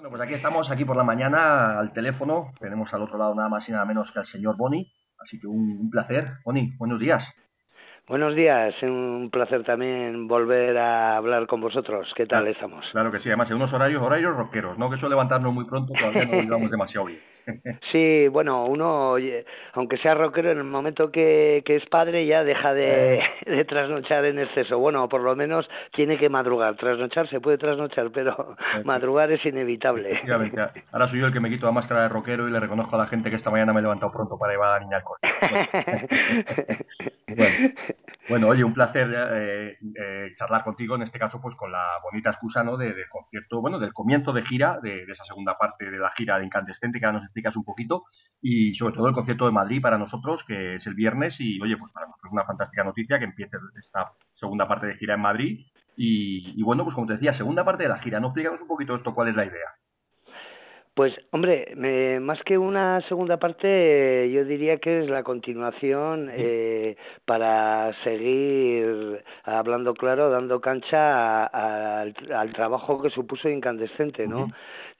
Bueno, pues aquí estamos, aquí por la mañana, al teléfono. Tenemos al otro lado nada más y nada menos que al señor Boni. Así que un, un placer. Boni, buenos días. Buenos días, es un placer también volver a hablar con vosotros. ¿Qué tal Claro. estamos? Claro que sí, además en unos horarios, horarios rockeros, ¿no? Que eso levantarnos muy pronto todavía no lo llevamos demasiado bien. Sí, bueno, uno, aunque sea rockero, en el momento que, que es padre ya deja de, de trasnochar en exceso. Bueno, por lo menos tiene que madrugar. Trasnochar se puede trasnochar, pero madrugar es inevitable. Ahora soy yo el que me quito la máscara de rockero y le reconozco a la gente que esta mañana me he levantado pronto para llevar a la niña al. Bueno, Bueno, oye, un placer eh, eh, charlar contigo, en este caso, pues con la bonita excusa, ¿no? De, del concierto, bueno, del comienzo de gira, de, de esa segunda parte de la gira de Incandescente, que ahora nos explicas un poquito, y sobre todo el concierto de Madrid para nosotros, que es el viernes, y oye, pues para nosotros es una fantástica noticia que empiece esta segunda parte de gira en Madrid. Y, y bueno, pues como te decía, segunda parte de la gira, ¿no? Explícanos un poquito esto, cuál es la idea. Pues, hombre, me- más que una segunda parte, eh, yo diría que es la continuación eh, para seguir, hablando claro, dando cancha a- a- al, al trabajo que supuso Incandescente, ¿no?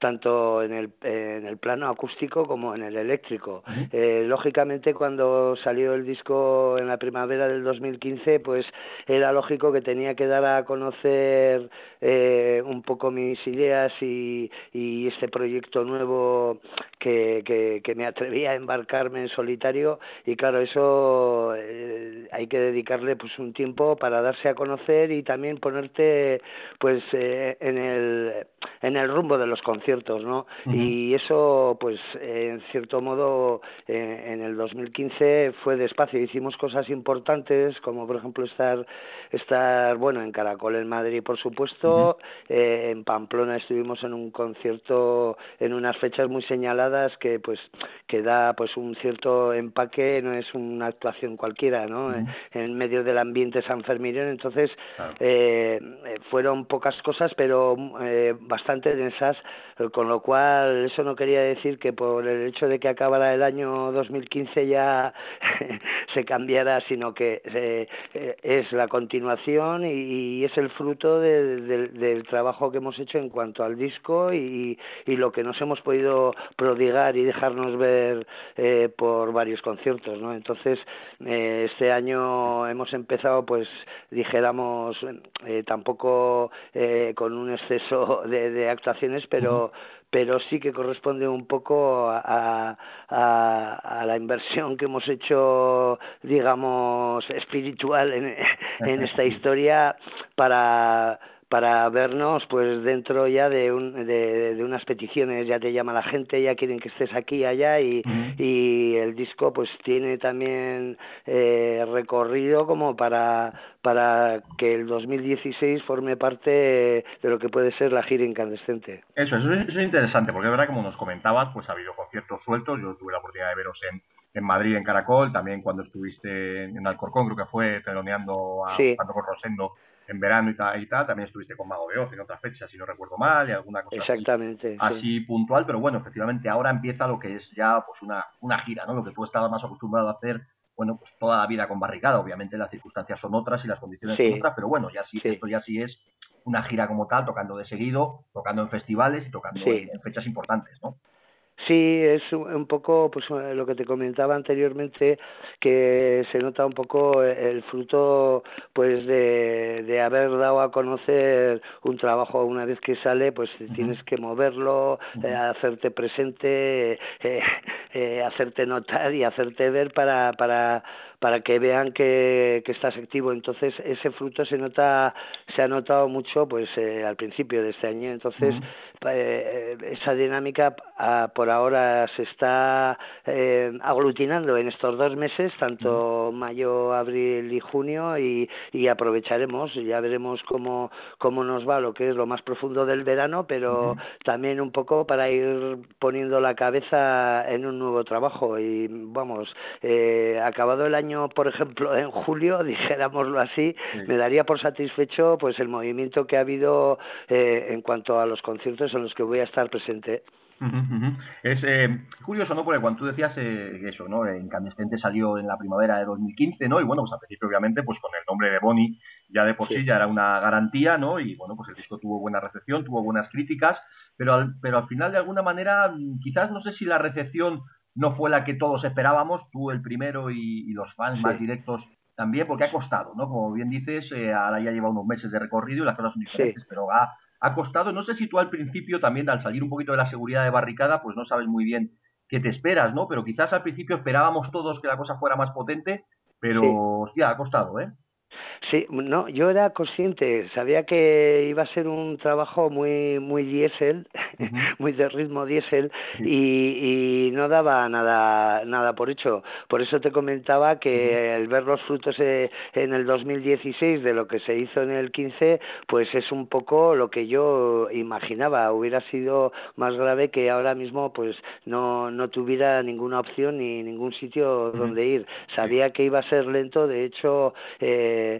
Tanto en el, en el plano acústico como en el eléctrico. Eh, lógicamente, cuando salió el disco en la primavera del 2015, pues era lógico que tenía que dar a conocer eh, un poco mis ideas y, y este proyecto nuevo que, que, que me atrevía a embarcarme en solitario. Y claro eso eh, hay que dedicarle pues un tiempo para darse a conocer y también ponerte pues eh, en el en el rumbo de los conciertos no Ujú. y eso pues en cierto modo eh, en el 2015 fue despacio hicimos cosas importantes como por ejemplo estar estar bueno en Caracol en Madrid por supuesto eh, en Pamplona estuvimos en un concierto en unas fechas muy señaladas que pues que da pues un cierto empaque no es una actuación cualquiera no Ujú. en medio del ambiente sanferminiano entonces Claro. eh, eh, fueron pocas cosas pero eh, bastante densas con lo cual eso no quería decir que por el hecho de que acabara el año 2015 ya se cambiara sino que eh, eh, es la continuación y, es el fruto de- de- del trabajo que hemos hecho en cuanto al disco y, y lo que nos hemos podido prodigar y dejarnos ver eh, por varios conciertos no entonces eh, este año hemos empezado pues dijéramos tampoco con un exceso de, de actuaciones pero pero sí que corresponde un poco a, a, a la inversión que hemos hecho, digamos, espiritual en, en esta historia para para vernos pues dentro ya de, un, de, de unas peticiones ya te llama la gente ya quieren que estés aquí allá y, y el disco pues tiene también eh, recorrido como para para que el 2016 forme parte de lo que puede ser la gira incandescente Eso, eso es, eso es interesante, porque es verdad, como nos comentabas, pues ha habido conciertos sueltos. Yo tuve la oportunidad de veros en, en Madrid, en Caracol, también cuando estuviste en, Alcorcón, creo que fue teloneando a, Sí. Rosendo en verano y tal, y tal. También estuviste con Mago de Oz en otras fechas, si no recuerdo mal, y alguna cosa así, exactamente sí. así puntual, pero bueno, efectivamente ahora empieza lo que es ya pues una, una gira, ¿no? Lo que tú estabas más acostumbrado a hacer, bueno, pues toda la vida con barricada. Obviamente las circunstancias son otras y las condiciones Sí. son otras, pero bueno, ya sí, Sí. esto ya sí es una gira como tal, tocando de seguido, tocando en festivales y tocando en, en fechas importantes, ¿no? Sí, es un poco pues eh, lo que te comentaba anteriormente que se nota un poco el fruto pues de, de haber dado a conocer un trabajo. Una vez que sale pues tienes que moverlo eh, hacerte presente eh, eh, hacerte notar y hacerte ver para para para que vean que, que estás activo. Entonces ese fruto se nota se ha notado mucho pues eh, al principio de este año. Entonces Ujú. eh, esa dinámica ah, por ahora se está eh, aglutinando en estos dos meses, tanto mayo, abril y junio, y, y aprovecharemos, ya veremos cómo, cómo nos va lo que es lo más profundo del verano, pero también un poco para ir poniendo la cabeza en un nuevo trabajo. Y vamos, eh, acabado el año, por ejemplo, en julio, dijéramoslo así, Sí. me daría por satisfecho pues el movimiento que ha habido eh, en cuanto a los conciertos en los que voy a estar presente. Ujú, ujú. Es eh, curioso, ¿no? Porque cuando tú decías eh, eso, ¿no? Incandescente salió en la primavera de 2015, ¿no? Y bueno, pues al principio, obviamente, pues con el nombre de Bonnie ya de por sí, Sí. ya era una garantía, ¿no? Y bueno, pues el disco tuvo buena recepción, tuvo buenas críticas, pero al, pero al final de alguna manera, quizás no sé si la recepción no fue la que todos esperábamos, tú el primero y, los fans más directos también, porque ha costado, ¿no? Como bien dices, eh, ahora ya lleva unos meses de recorrido y las cosas son diferentes, pero ha, ha costado. No sé si tú al principio también, al salir un poquito de la seguridad de barricada, pues no sabes muy bien qué te esperas, ¿no? Pero quizás al principio esperábamos todos que la cosa fuera más potente, pero hostia, ha costado, ¿eh? Sí, no, yo era consciente, sabía que iba a ser un trabajo muy muy diésel, muy de ritmo diésel y, y, no daba nada nada por hecho. Por eso te comentaba que el ver los frutos eh, en el 2016 de lo que se hizo en el 15, pues es un poco lo que yo imaginaba. Hubiera sido más grave que ahora mismo pues no no tuviera ninguna opción ni ningún sitio donde ir. Sabía que iba a ser lento, de hecho eh,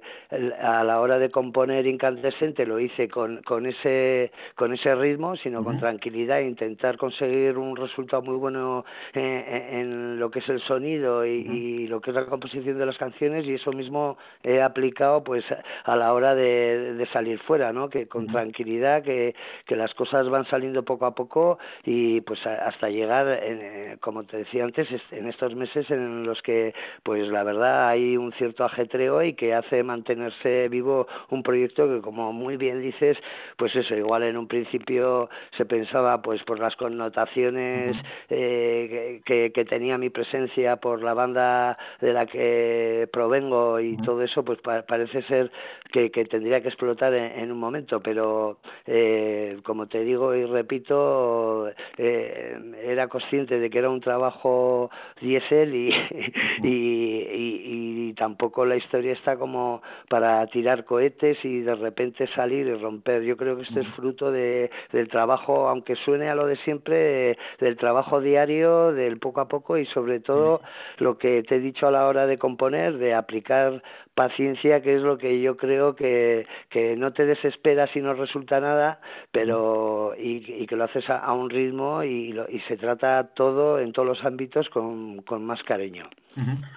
a la hora de componer incandescente lo hice con, con ese con ese ritmo sino con tranquilidad e intentar conseguir un resultado muy bueno eh, en, lo que es el sonido y, lo que es la composición de las canciones y eso mismo he aplicado pues a la hora de, de salir fuera no que con tranquilidad que, que las cosas van saliendo poco a poco y pues hasta llegar eh, como te decía antes en estos meses en los que pues la verdad hay un cierto ajetreo y que hace mantenerse vivo un proyecto que como muy bien dices pues eso igual en un principio se pensaba pues por las connotaciones eh, que, que, tenía mi presencia por la banda de la que provengo y todo eso pues parece ser que, que, tendría que explotar en, un momento pero eh, como te digo y repito eh, era consciente de que era un trabajo diésel y, y, y tampoco la historia está como para tirar cohetes y de repente salir y romper. Yo creo que esto es fruto de, del trabajo, aunque suene a lo de siempre, del trabajo diario, del poco a poco y sobre todo lo que te he dicho a la hora de componer, de aplicar paciencia, que es lo que yo creo que, que no te desesperas si no resulta nada, pero y, que lo haces a, un ritmo y, y se trata todo en todos los ámbitos con, con más cariño.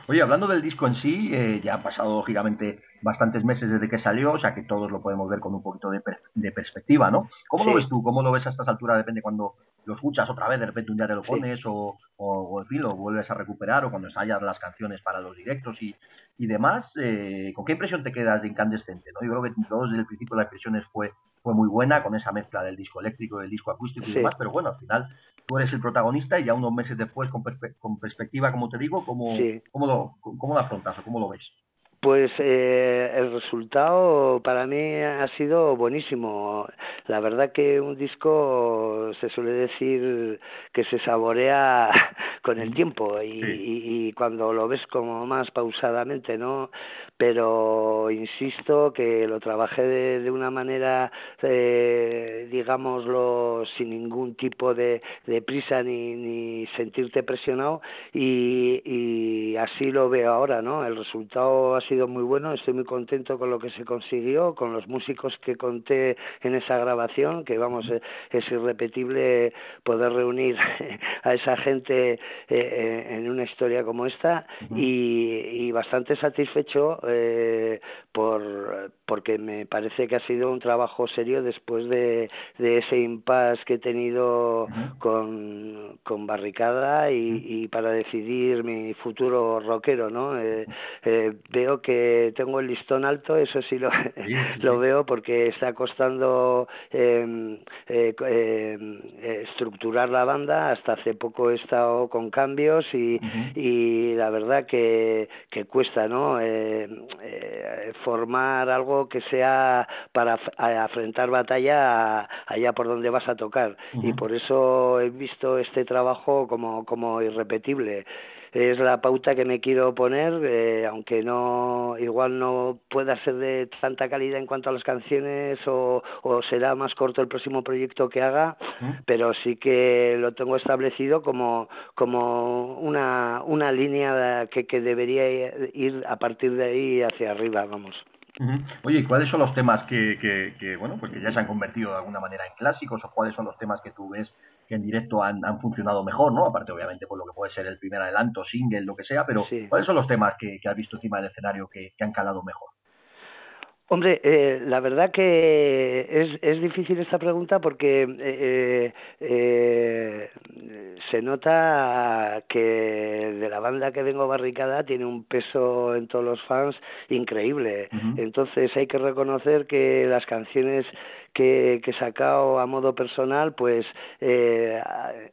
Oye, hablando del disco en sí, eh, ya ha pasado lógicamente bastantes meses desde que salió, o sea que todos lo podemos ver con un poquito de, de perspectiva, ¿no? ¿Cómo lo ves tú? ¿Cómo lo ves a estas alturas? Depende cuando lo escuchas otra vez, de repente un día te lo pones o, o, en fin, lo vuelves a recuperar o cuando ensayas las canciones para los directos y, y demás. Eh, ¿Con qué impresión te quedas de Incandescente? ¿no? Yo creo que todos desde el principio la impresión fue, fue muy buena con esa mezcla del disco eléctrico, del disco acústico y demás, pero bueno, al final tú eres el protagonista y ya unos meses después, con, con perspectiva, como te digo, ¿cómo, cómo, lo, cómo lo afrontas o cómo lo ves? Pues eh, el resultado para mí ha sido buenísimo. La verdad que un disco se suele decir que se saborea con el tiempo y, y, cuando lo ves como más pausadamente, ¿no? Pero insisto que lo trabajé de, de una manera, eh, digámoslo, sin ningún tipo de, de prisa ni, ni sentirte presionado y, y así lo veo ahora, ¿no? El resultado ha sido sido muy bueno, estoy muy contento con lo que se consiguió, con los músicos que conté en esa grabación, que vamos, eh, es irrepetible poder reunir a esa gente eh, eh, en una historia como esta y, bastante satisfecho por porque me parece que ha sido un trabajo serio después de, de ese impasse que he tenido con, con Barricada y, y, para decidir mi futuro rockero, ¿no? veo que tengo el listón alto, eso sí lo, lo veo porque está costando em, eh, em, eh, estructurar la banda. Hasta hace poco he estado con cambios y, y la verdad que, que cuesta, ¿no? Eh, eh, formar algo que sea para afrontar batalla allá por donde vas a tocar. Y por eso he visto este trabajo como, como irrepetible es la pauta que me quiero poner, eh, aunque no igual no pueda ser de tanta calidad en cuanto a las canciones o, o será más corto el próximo proyecto que haga, pero sí que lo tengo establecido como, como una, una línea que, que debería ir a partir de ahí hacia arriba, vamos. Oye, ¿y cuáles son los temas que, que, que, bueno, pues que ya se han convertido de alguna manera en clásicos o cuáles son los temas que tú ves que en directo han, han funcionado mejor, ¿no? Aparte, obviamente, por lo que puede ser el primer adelanto, single, lo que sea, pero ¿cuáles son los temas que, que has visto encima del escenario que, que han calado mejor? Hombre, eh, la verdad que es, es difícil esta pregunta porque eh, eh, se nota que de la banda que vengo barricada tiene un peso en todos los fans increíble. Entonces hay que reconocer que las canciones que, que he sacado a modo personal, pues eh,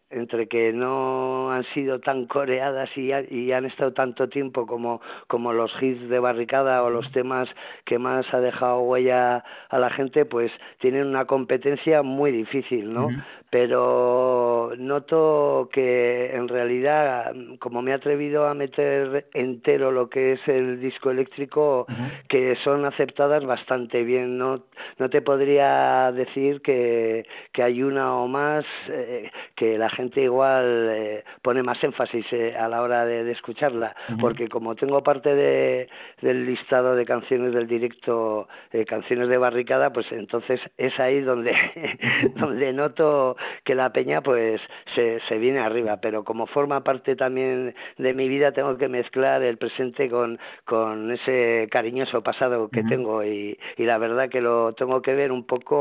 entre que no han sido tan coreadas y, y han estado tanto tiempo como, como los hits de barricada o los temas que más ha dejado huella a la gente, pues tienen una competencia muy difícil, ¿no? Pero noto que en realidad, como me he atrevido a meter entero lo que es el disco eléctrico, que son aceptadas bastante bien. No, no te podría decir que, que hay una o más eh, que la gente igual eh, pone más énfasis eh, a la hora de, escucharla, porque como tengo parte de, del listado de canciones del directo, canciones de barricada, pues entonces es ahí donde, donde noto que la peña pues se, se viene arriba, pero como forma parte también de mi vida tengo que mezclar el presente con, con ese cariñoso pasado que tengo. Y, y la verdad que lo tengo que ver un poco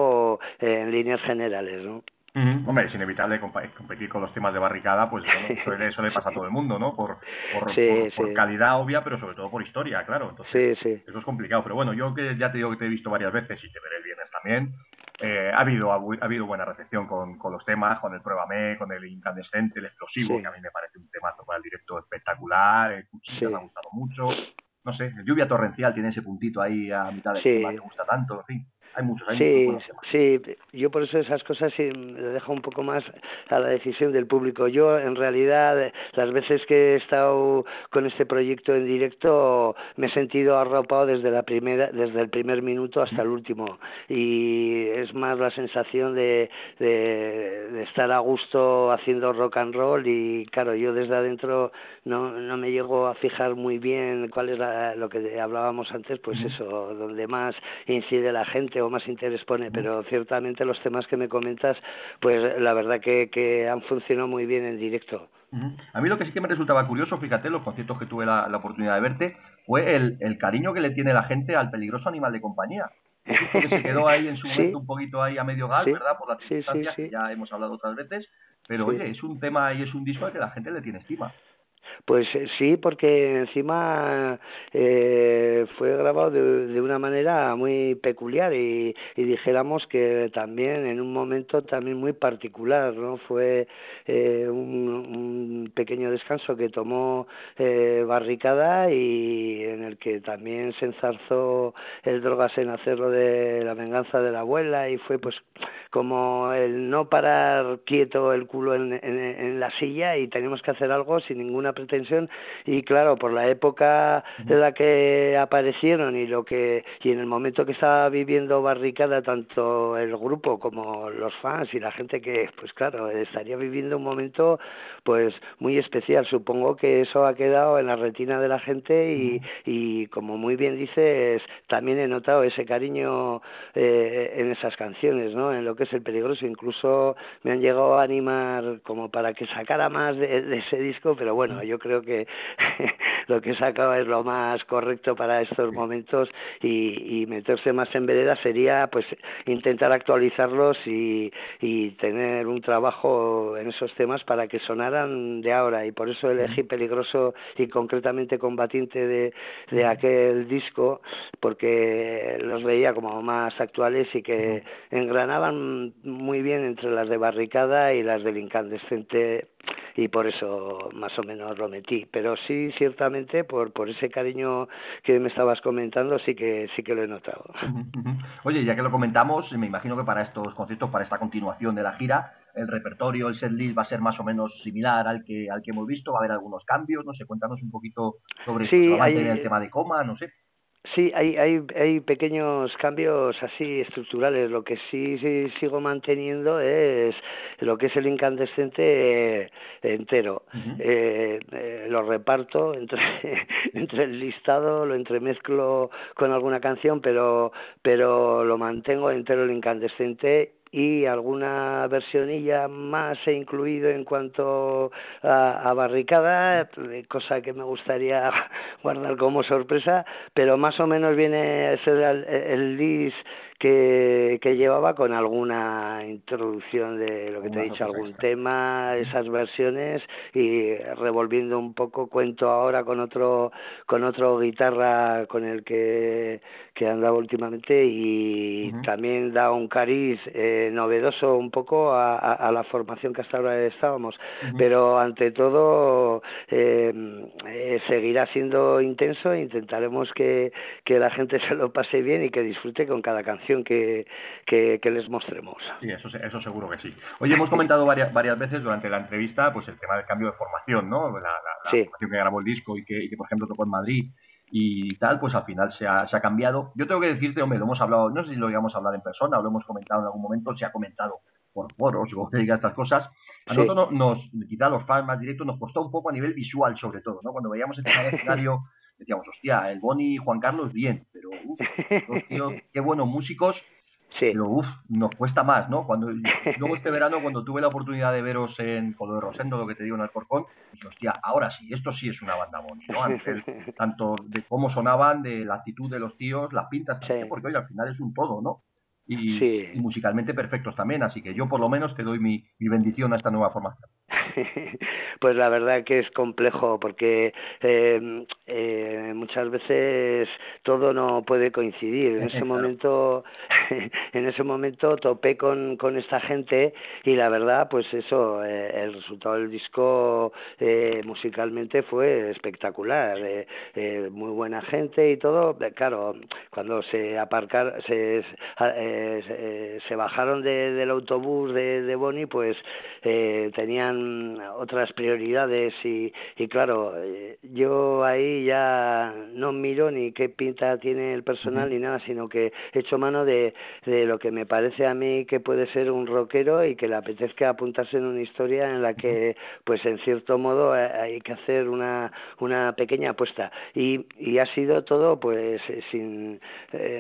en líneas generales, ¿no? Hombre, es inevitable competir con los temas de barricada, pues bueno, eso, le, pasa a todo el mundo, ¿no? Por, por, calidad obvia, pero sobre todo por historia, claro. Entonces, eso es complicado. Pero bueno, yo que ya te digo que te he visto varias veces y te veré el viernes también, eh, ha habido ha, habido buena recepción con, con los temas, con el Pruébame, con el Incandescente, el Explosivo, que a mí me parece un temazo para el directo espectacular, el Cuchillo me ha gustado mucho. No sé, Lluvia Torrencial tiene ese puntito ahí a mitad del tema que me gusta tanto, en fin hay muchos sí, sí, yo por eso esas cosas sí le dejo un poco más a la decisión del público. Yo en realidad las veces que he estado con este proyecto en directo me he sentido arropado desde la primera desde el primer minuto hasta el último. Y es más la sensación de, de, estar a gusto haciendo rock and roll y claro, yo desde adentro no no me llego a fijar muy bien cuál es lo que hablábamos antes, pues eso, donde más incide la gente o más interés pone, pero ciertamente los temas que me comentas, pues la verdad que, que han funcionado muy bien en directo. A mí lo que sí que me resultaba curioso, fíjate, los conciertos que tuve la, oportunidad de verte, fue el, el, cariño que le tiene la gente al peligroso animal de compañía. Que se quedó ahí en su momento un poquito ahí a medio gas, ¿verdad? Por las circunstancias que ya hemos hablado otras veces. Pero oye, es un tema y es un disco al que la gente le tiene estima. Pues eh, sí, porque encima eh, fue grabado de, de, una manera muy peculiar y, y, dijéramos que también en un momento también muy particular, ¿no? Fue eh, un, un, pequeño descanso que tomó eh, Barricada y en el que también se enzarzó el Drogas en hacerlo de la venganza de la abuela y fue pues como el no parar quieto el culo en, en, en la silla y tenemos que hacer algo sin ninguna pretensión y claro por la época de la que aparecieron y lo que y en el momento que estaba viviendo barricada tanto el grupo como los fans y la gente que pues claro estaría viviendo un momento pues muy especial. Supongo que eso ha quedado en la retina de la gente y, y como muy bien dices también he notado ese cariño eh, en esas canciones no en lo que es el peligroso. Incluso me han llegado a animar como para que sacara más de, de ese disco pero bueno yo creo que lo que he sacado es lo más correcto para estos momentos y, y meterse más en vereda sería pues intentar actualizarlos y, y tener un trabajo en esos temas para que sonaran de ahora. Y por eso elegí peligroso y concretamente combatiente de, de aquel disco porque los veía como más actuales y que engranaban muy bien entre las de barricada y las del incandescente y por eso más o menos lo metí. Pero sí ciertamente por por ese cariño que me estabas comentando sí que sí que lo he notado. Oye ya que lo comentamos me imagino que para estos conciertos para esta continuación de la gira el repertorio el setlist va a ser más o menos similar al que al que hemos visto. Va a haber algunos cambios no sé cuéntanos un poquito sobre sí, hay, el tema de coma no sé Sí, hay, hay, hay pequeños cambios así estructurales. Lo que sí, sí sigo manteniendo es lo que es el incandescente eh, entero. eh, eh, lo reparto entre, entre el listado, lo entremezclo con alguna canción, pero, pero lo mantengo entero el incandescente y alguna versionilla más he incluido en cuanto a, barricada, cosa que me gustaría guardar como sorpresa, pero más o menos viene a ser el, el disc que, que llevaba con alguna introducción de lo que te he dicho, algún tema, esas versiones y revolviendo un poco cuento ahora con otro con otro guitarra con el que que andaba últimamente y también da un cariz eh, novedoso un poco a, a, la formación que hasta ahora estábamos. Pero ante todo eh, eh, seguirá siendo intenso e intentaremos que, que la gente se lo pase bien y que disfrute con cada canción que, que, les mostremos sí eso eso seguro que sí oye hemos comentado varias varias veces durante la entrevista pues el tema del cambio de formación no la, la, formación que grabó el disco y que, y que por ejemplo tocó en Madrid y tal, pues al final se ha, se ha cambiado. Yo tengo que decirte, hombre, lo hemos hablado, no sé si lo íbamos a hablar en persona o lo hemos comentado en algún momento, se ha comentado por foros o diga estas cosas. A nosotros nos, quizá los fans más directos nos costó un poco a nivel visual, sobre todo, ¿no? Cuando veíamos el escenario, decíamos, hostia, el Boni y Juan Carlos, bien, pero, uff, qué buenos músicos Sí. Pero uff, nos cuesta más, ¿no? Cuando luego este verano, cuando tuve la oportunidad de veros en de Rosendo, lo que te digo en Alcorcón, dije, hostia, ahora sí, esto sí es una banda Boni, ¿no? Antes, tanto de cómo sonaban, de la actitud de los tíos, las pintas, porque oye, al final es un todo, ¿no? Y, y, musicalmente perfectos también, así que yo por lo menos te doy mi, mi bendición a esta nueva formación. pues la verdad que es complejo porque eh, eh, muchas veces todo no puede coincidir. En ese momento, en ese momento topé con, con esta gente y la verdad, pues eso, eh, el resultado del disco eh, musicalmente fue espectacular, eh, muy buena gente y todo. Claro, cuando se aparcaron, se, se, se, bajaron de, del autobús de, de Bonnie, pues tenían otras prioridades y, y claro, eh, yo ahí ya no miro ni qué pinta tiene el personal ni nada, sino que echo mano de, de lo que me parece a mí que puede ser un rockero y que le apetezca apuntarse en una historia en la que, pues en cierto modo, eh, hay que hacer una, una pequeña apuesta. Y, y ha sido todo, pues, eh, sin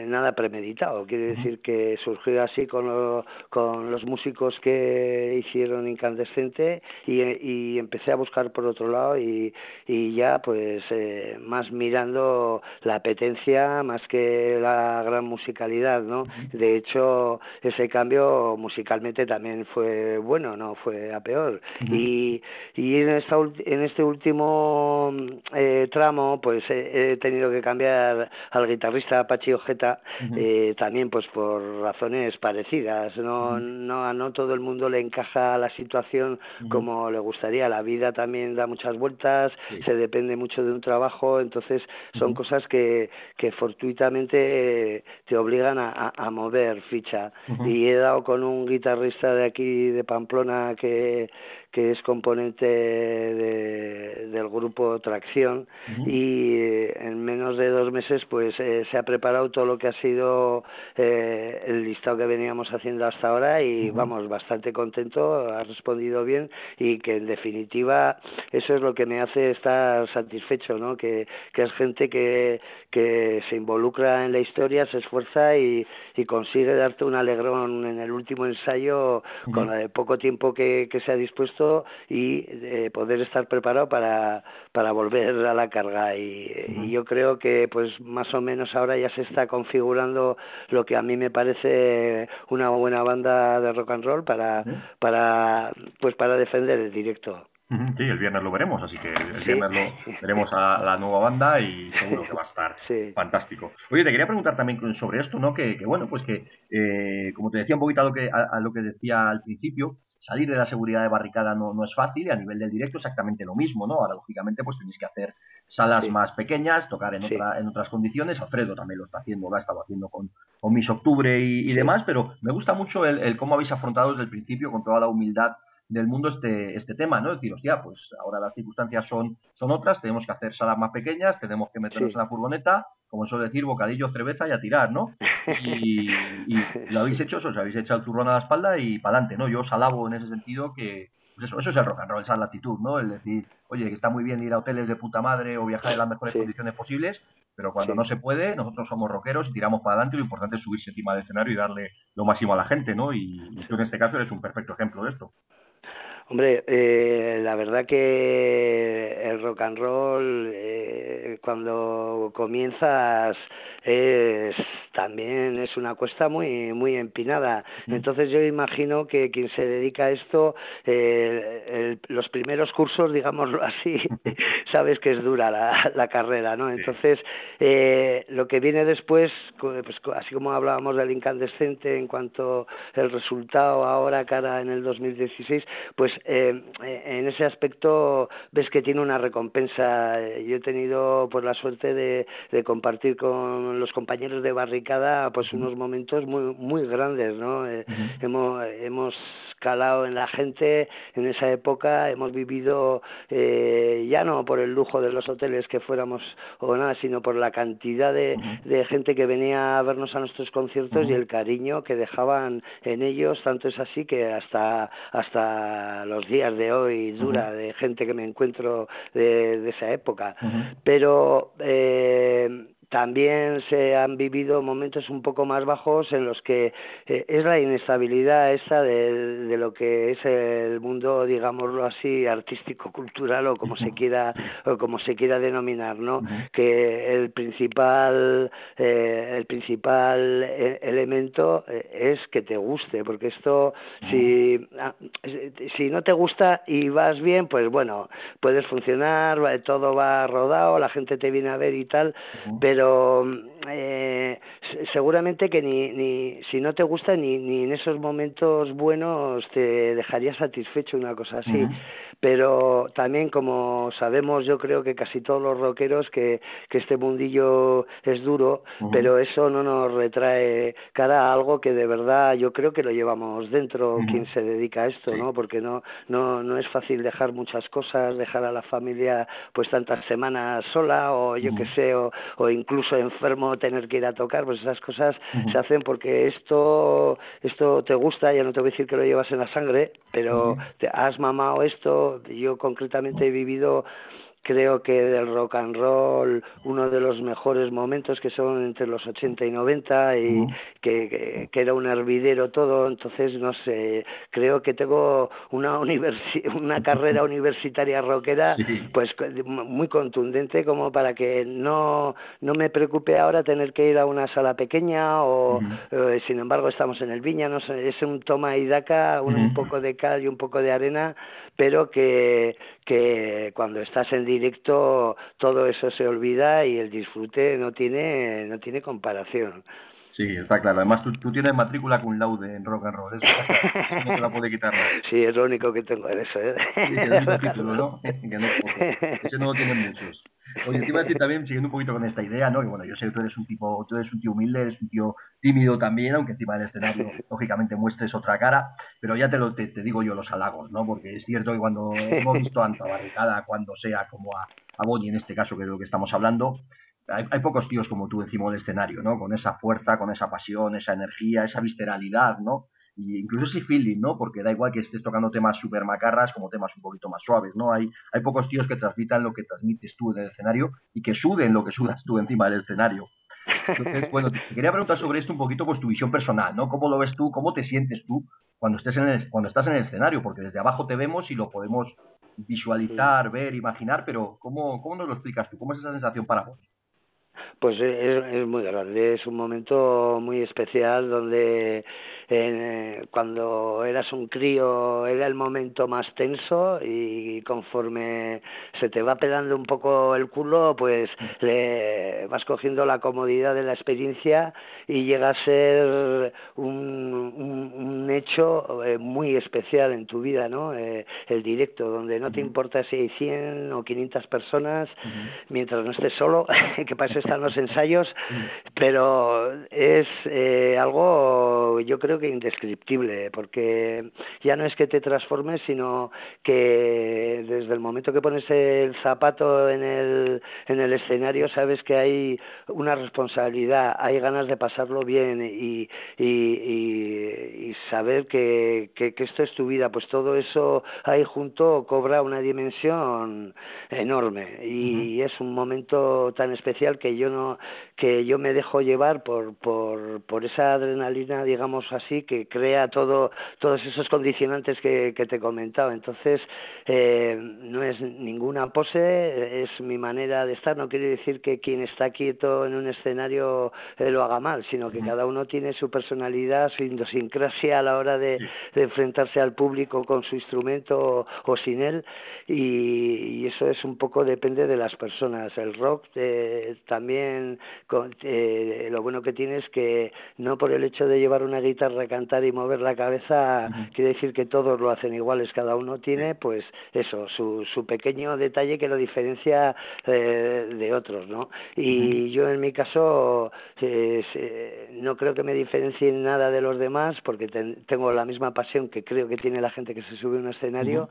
nada premeditado. Quiere decir que surgió así con, con los músicos que hicieron Incandescente y, empecé a buscar por otro lado y, y ya pues eh, más mirando la apetencia más que la gran musicalidad, ¿no? De hecho, ese cambio musicalmente también fue bueno, no fue a peor. Y, y en, esta, en este último eh, tramo pues he, tenido que cambiar al guitarrista Pachi Ojeta eh, también pues por razones parecidas, no, no, no todo el mundo le encaja la situación como le gusta gustaría. La vida también da muchas vueltas, se depende mucho de un trabajo, entonces son cosas que, que fortuitamente te obligan a, a, mover ficha. Y he dado con un guitarrista de aquí de Pamplona que que es componente de, del grupo Tracción y eh, en menos de dos meses pues eh, se ha preparado todo lo que ha sido eh, el listado que veníamos haciendo hasta ahora y vamos bastante contento ha respondido bien y que en definitiva eso es lo que me hace estar satisfecho no que, que es gente que que se involucra en la historia se esfuerza y, y consigue darte un alegrón en el último ensayo con el poco tiempo que, que se ha dispuesto y eh, poder estar preparado para, para volver a la carga. Y, yo creo que pues más o menos ahora ya se está configurando lo que a mí me parece una buena banda de rock and roll para, para, pues para defender el directo. Sí, el viernes lo veremos, así que el viernes lo veremos a la nueva banda y seguro que va a estar fantástico. Oye, te quería preguntar también sobre esto, ¿no? Que, que bueno, pues que, eh, como te decía un poquito a lo que, a lo que decía al principio, salir de la seguridad de barricada no, no es fácil y a nivel del directo exactamente lo mismo, ¿no? Ahora, lógicamente, pues tenéis que hacer salas más pequeñas, tocar en, otra, en otras condiciones. Alfredo también lo está haciendo, lo ha estado haciendo con, con Miss Octubre y, demás, pero me gusta mucho el, el, cómo habéis afrontado desde el principio con toda la humildad del mundo este, este tema, ¿no? Es decir, hostia, pues ahora las circunstancias son, son otras, tenemos que hacer salas más pequeñas, tenemos que meternos en la furgoneta, como suele decir, bocadillo, cerveza y a tirar, ¿no? Y, lo habéis hecho, eso, os habéis echado el turrón a la espalda y para adelante, ¿no? Yo os alabo en ese sentido que, pues eso, eso es el rock and roll, esa es la actitud, ¿no? El decir, oye, que está muy bien ir a hoteles de puta madre o viajar en las mejores condiciones posibles, pero cuando no se puede, nosotros somos rockeros y tiramos para adelante, lo importante es subirse encima del escenario y darle lo máximo a la gente, ¿no? Y, y tú en este caso eres un perfecto ejemplo de esto. Hombre, eh, la verdad que el rock and roll eh, cuando comienzas es también es una cuesta muy muy empinada. Entonces yo imagino que quien se dedica a esto, eh, los primeros cursos, digámoslo así, sabes que es dura la, la carrera, ¿no? Entonces eh, lo que viene después, pues así como hablábamos del incandescente en cuanto el resultado ahora cara en el 2016, pues eh, en ese aspecto ves que tiene una recompensa. Yo he tenido pues la suerte de, de compartir con los compañeros de barricada pues unos momentos muy muy grandes, ¿no? Eh, hemos hemos calado en la gente en esa época, hemos vivido eh, ya no por el lujo de los hoteles que fuéramos o nada, sino por la cantidad de, de gente que venía a vernos a nuestros conciertos y el cariño que dejaban en ellos, tanto es así que hasta hasta los días de hoy dura de gente que me encuentro de, de esa época. Pero eh, también se han vivido momentos un poco más bajos en los que eh, es la inestabilidad esa de, de, lo que es el mundo digámoslo así artístico cultural o como se quiera o como se quiera denominar no que el principal eh, el principal eh, elemento es que te guste porque esto si si no te gusta y vas bien pues bueno puedes funcionar todo va rodado la gente te viene a ver y tal pero pero eh, seguramente que ni, ni si no te gusta ni, ni en esos momentos buenos te dejaría satisfecho una cosa así pero también como sabemos yo creo que casi todos los rockeros que, que este mundillo es duro, pero eso no nos retrae cara a algo que de verdad yo creo que lo llevamos dentro quien se dedica a esto, ¿no? Porque no, no, no es fácil dejar muchas cosas, dejar a la familia pues tantas semanas sola o yo qué sé, o, o incluso enfermo tener que ir a tocar, pues esas cosas se hacen porque esto, esto te gusta, ya no te voy a decir que lo llevas en la sangre, pero te has mamado esto, yo concretamente he vivido creo que del rock and roll uno de los mejores momentos que son entre los 80 y 90 y que, que, era un hervidero todo entonces no sé creo que tengo una universi una carrera universitaria rockera pues muy contundente como para que no no me preocupe ahora tener que ir a una sala pequeña o eh, sin embargo estamos en el Viña no sé es un toma y daca un, un poco de cal y un poco de arena pero que que cuando estás en directo todo eso se olvida y el disfrute no tiene no tiene comparación. Sí, está claro. Además, tú, tú tienes matrícula con laude en rock and roll. Eso, no te la puede quitar. Sí, es lo único que tengo en eso. ¿eh? Sí, es el único título, ¿no? que no es poco. Ese no lo tienen muchos. Oye, te iba a decir también, siguiendo un poquito con esta idea, ¿no? Que bueno, yo sé que tú eres un tipo, tú eres un tío humilde, eres un tío tímido también, aunque encima del escenario, lógicamente, muestres otra cara, pero ya te lo te, te, digo yo los halagos, ¿no? Porque es cierto que cuando hemos visto tanto a Barricada, cuando sea, como a, a Bonnie en este caso, que es de lo que estamos hablando, hay, hay, pocos tíos como tú encima del escenario, ¿no? Con esa fuerza, con esa pasión, esa energía, esa visceralidad, ¿no? y incluso ese feeling, ¿no? Porque da igual que estés tocando temas super macarras como temas un poquito más suaves, ¿no? Hay, hay pocos tíos que transmitan lo que transmites tú en el escenario y que suden lo que sudas tú encima del escenario. Entonces, bueno, te quería preguntar sobre esto un poquito, pues tu visión personal, ¿no? ¿Cómo lo ves tú? ¿Cómo te sientes tú cuando, estés en el, cuando estás en el escenario? Porque desde abajo te vemos y lo podemos visualizar, ver, imaginar, pero ¿cómo, cómo nos lo explicas tú? ¿Cómo es esa sensación para vos? Pues es, es muy grande, es un momento muy especial donde eh, cuando eras un crío era el momento más tenso y conforme se te va pedando un poco el culo, pues le vas cogiendo la comodidad de la experiencia y llega a ser un, un, un hecho eh, muy especial en tu vida, ¿no? Eh, el directo, donde no te importa si hay 100 o 500 personas, mientras no estés solo, que para están los ensayos, pero es eh, algo, yo creo que indescriptible, porque ya no es que te transformes, sino que desde el momento que pones el zapato en el, en el escenario sabes que hay una responsabilidad, hay ganas de pasarlo bien y, y, y, y saber que, que, que esto es tu vida, pues todo eso ahí junto cobra una dimensión enorme y uh -huh. es un momento tan especial que yo no que yo me dejo llevar por por por esa adrenalina digamos así que crea todo todos esos condicionantes que, que te he comentado entonces eh, no es ninguna pose es mi manera de estar. No quiere decir que quien está quieto en un escenario eh, lo haga mal sino que cada uno tiene su personalidad su idiosincrasia a la hora de, de enfrentarse al público con su instrumento o, sin él. Y, y, eso es un poco depende de las personas. El rock eh, también eh, lo bueno que tiene es que no por el hecho de llevar una guitarra, cantar y mover la cabeza, quiere decir que todos lo hacen iguales, cada uno tiene pues eso, su, su pequeño detalle que lo diferencia eh, de otros, ¿no? Y yo en mi caso eh, no creo que me diferencie nada de los demás porque tengo la misma pasión que creo que tiene la gente que se sube a un escenario,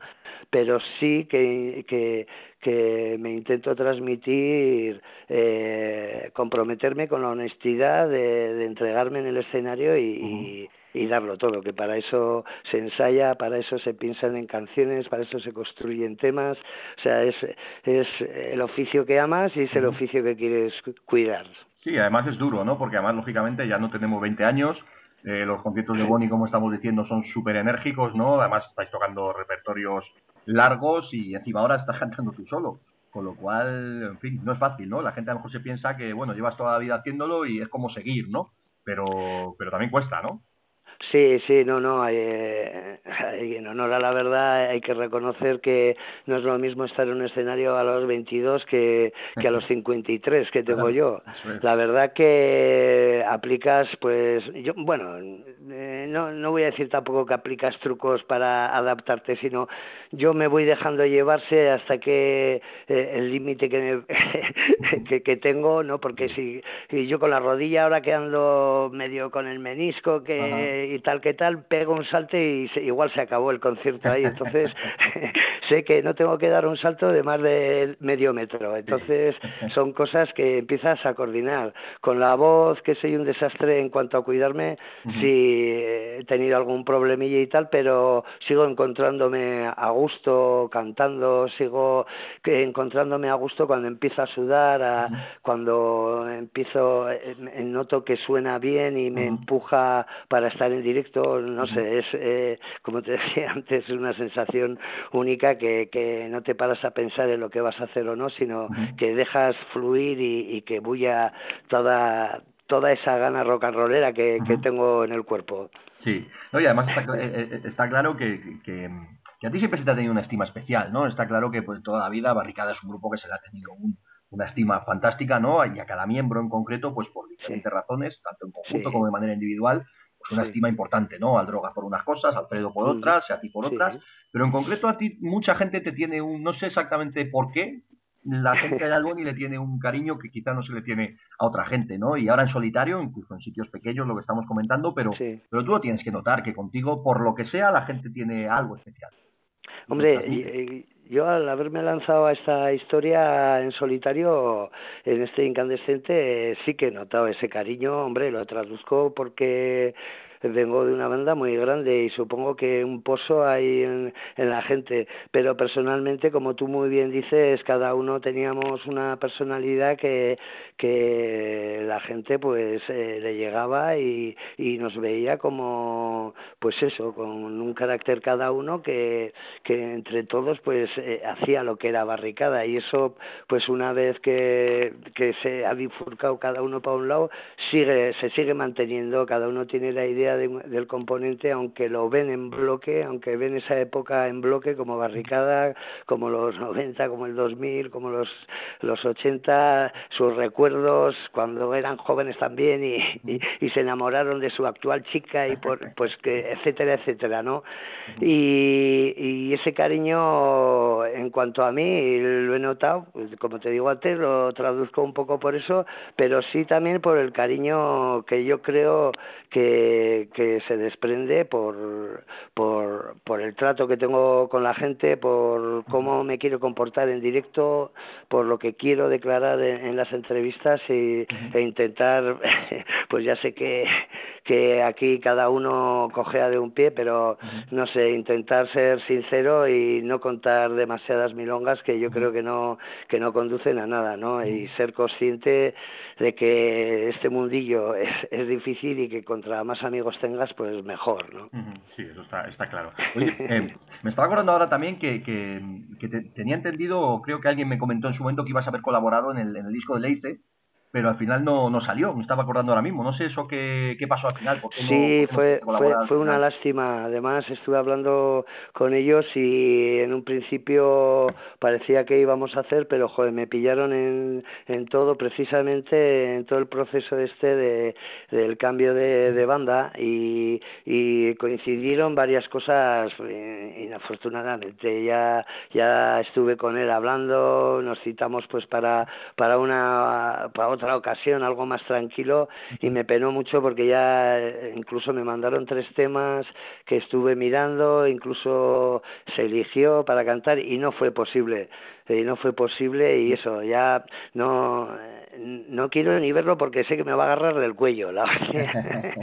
pero sí que, que, que me intento transmitir eh, comprometerme con la honestidad de, de entregarme en el escenario y, y, y, darlo todo, que para eso se ensaya, para eso se piensan en canciones, para eso se construyen temas, o sea, es, es el oficio que amas y es el oficio que quieres cuidar. Sí, además es duro, ¿no? Porque además, lógicamente, ya no tenemos 20 años, eh, los conciertos de Bonnie, como estamos diciendo, son súper enérgicos, ¿no? Además, estáis tocando repertorios largos y encima ahora estás cantando tú solo. Con lo cual, en fin, no es fácil, ¿no? La gente a lo mejor se piensa que, bueno, llevas toda la vida haciéndolo y es como seguir, ¿no? Pero, pero también cuesta, ¿no? Sí, sí, no, no, eh, en honor a la verdad hay que reconocer que no es lo mismo estar en un escenario a los 22 que, que a los 53 que tengo yo. La verdad que aplicas, pues, yo, bueno, eh, no, no voy a decir tampoco que aplicas trucos para adaptarte, sino yo me voy dejando llevarse hasta que eh, el límite que, que, que tengo, ¿no? Porque si, si yo con la rodilla ahora quedando medio con el menisco que y tal que tal, pego un salto y se, igual se acabó el concierto ahí. Entonces, sé que no tengo que dar un salto de más de medio metro. Entonces, son cosas que empiezas a coordinar. Con la voz, que soy un desastre en cuanto a cuidarme, uh -huh. sí he tenido algún problemilla y tal, pero sigo encontrándome a gusto cantando, sigo encontrándome a gusto cuando empiezo a sudar, a, uh -huh. cuando empiezo, eh, noto que suena bien y me uh -huh. empuja para estar en directo, no sé, es eh, como te decía antes, una sensación única que, que no te paras a pensar en lo que vas a hacer o no, sino que dejas fluir y, y que bulla toda toda esa gana rock and rollera que, que tengo en el cuerpo. Sí, no, y además está, eh, está claro que, que, que, a ti siempre se te ha tenido una estima especial, ¿no? Está claro que pues toda la vida Barricada es un grupo que se le ha tenido un, una estima fantástica, ¿no? Y a cada miembro en concreto, pues por diferentes sí. razones, tanto en conjunto sí. como de manera individual, una sí. estima importante, ¿no? Al Droga por unas cosas, Alfredo por otras, a ti por otras, pero en concreto a ti mucha gente te tiene un, no sé exactamente por qué, la gente de Alboni le tiene un cariño que quizá no se le tiene a otra gente, ¿no? Y ahora en solitario, incluso en sitios pequeños, lo que estamos comentando, pero, sí. pero tú lo tienes que notar, que contigo, por lo que sea, la gente tiene algo especial. Hombre, yo al haberme lanzado a esta historia en solitario, en este incandescente, sí que he notado ese cariño, hombre, lo traduzco porque vengo de una banda muy grande y supongo que un pozo hay en, en, la gente, pero personalmente, como tú muy bien dices, cada uno teníamos una personalidad que, que la gente pues eh, le llegaba y, y nos veía como, pues eso, con un carácter cada uno que, que entre todos pues eh, hacía lo que era barricada. Y eso pues una vez que, que se ha bifurcado cada uno para un lado, sigue, se sigue manteniendo, cada uno tiene la idea de, del componente, aunque lo ven en bloque, aunque ven esa época en bloque como Barricada, como los 90, como el 2000, como los, los 80, sus recuerdos cuando eran jóvenes también y, y, y se enamoraron de su actual chica y por, pues que, etcétera, etcétera, ¿no? Y, y ese cariño, en cuanto a mí, lo he notado, pues, como te digo antes, lo traduzco un poco por eso, pero sí también por el cariño que yo creo que, que se desprende por, por, por el trato que tengo con la gente, por cómo me quiero comportar en directo, por lo que quiero declarar en, en las entrevistas y, e intentar, pues ya sé que, que aquí cada uno cogea de un pie, pero no sé, intentar ser sincero y no contar demasiadas milongas que yo creo que no que no conducen a nada, ¿no? Y ser consciente de que este mundillo es, es difícil y que contra más amigos tengas, pues mejor, ¿no? Sí, eso está, está claro. Oye, eh, me estaba acordando ahora también que, que, que tenía entendido, creo que alguien me comentó en su momento que ibas a haber colaborado en el, en el disco de Leite, pero al final no, no salió, me estaba acordando ahora mismo, no sé eso qué, qué pasó al final. ¿por qué sí, fue, fue, fue una lástima, además estuve hablando con ellos y en un principio parecía que íbamos a hacer, pero joder, me pillaron en, en todo, precisamente en todo el proceso este de, del cambio de, de banda y, y coincidieron varias cosas eh, inafortunadamente, ya, ya estuve con él hablando, nos citamos pues para, para una, para otra ocasión, algo más tranquilo, y me penó mucho porque ya eh, incluso me mandaron tres temas que estuve mirando, incluso se eligió para cantar y no fue posible y no fue posible y eso ya no no quiero ni verlo porque sé que me va a agarrar del cuello la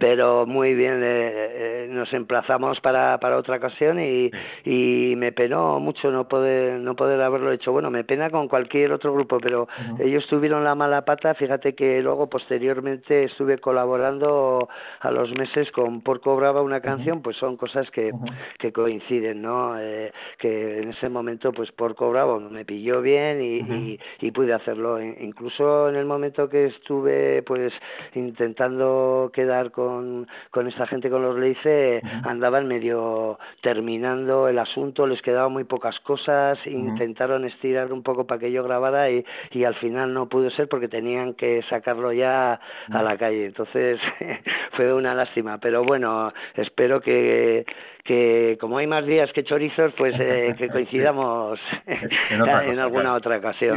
pero muy bien eh, eh, nos emplazamos para para otra ocasión y y me penó mucho no poder no poder haberlo hecho. Bueno me pena con cualquier otro grupo pero ellos tuvieron la mala pata. Fíjate que luego posteriormente estuve colaborando a los meses con Porco Brava una canción pues son cosas que que coinciden no eh, que en ese momento pues Porco Brava me pilló bien y, y, pude hacerlo. Incluso en el momento que estuve pues intentando quedar con, con esta gente con los Leice, andaban medio terminando el asunto, les quedaban muy pocas cosas, intentaron estirar un poco para que yo grabara y, y al final no pudo ser porque tenían que sacarlo ya a la calle. Entonces fue una lástima, pero bueno, espero que que como hay más días que chorizos, pues eh, que coincidamos en, alguna otra ocasión.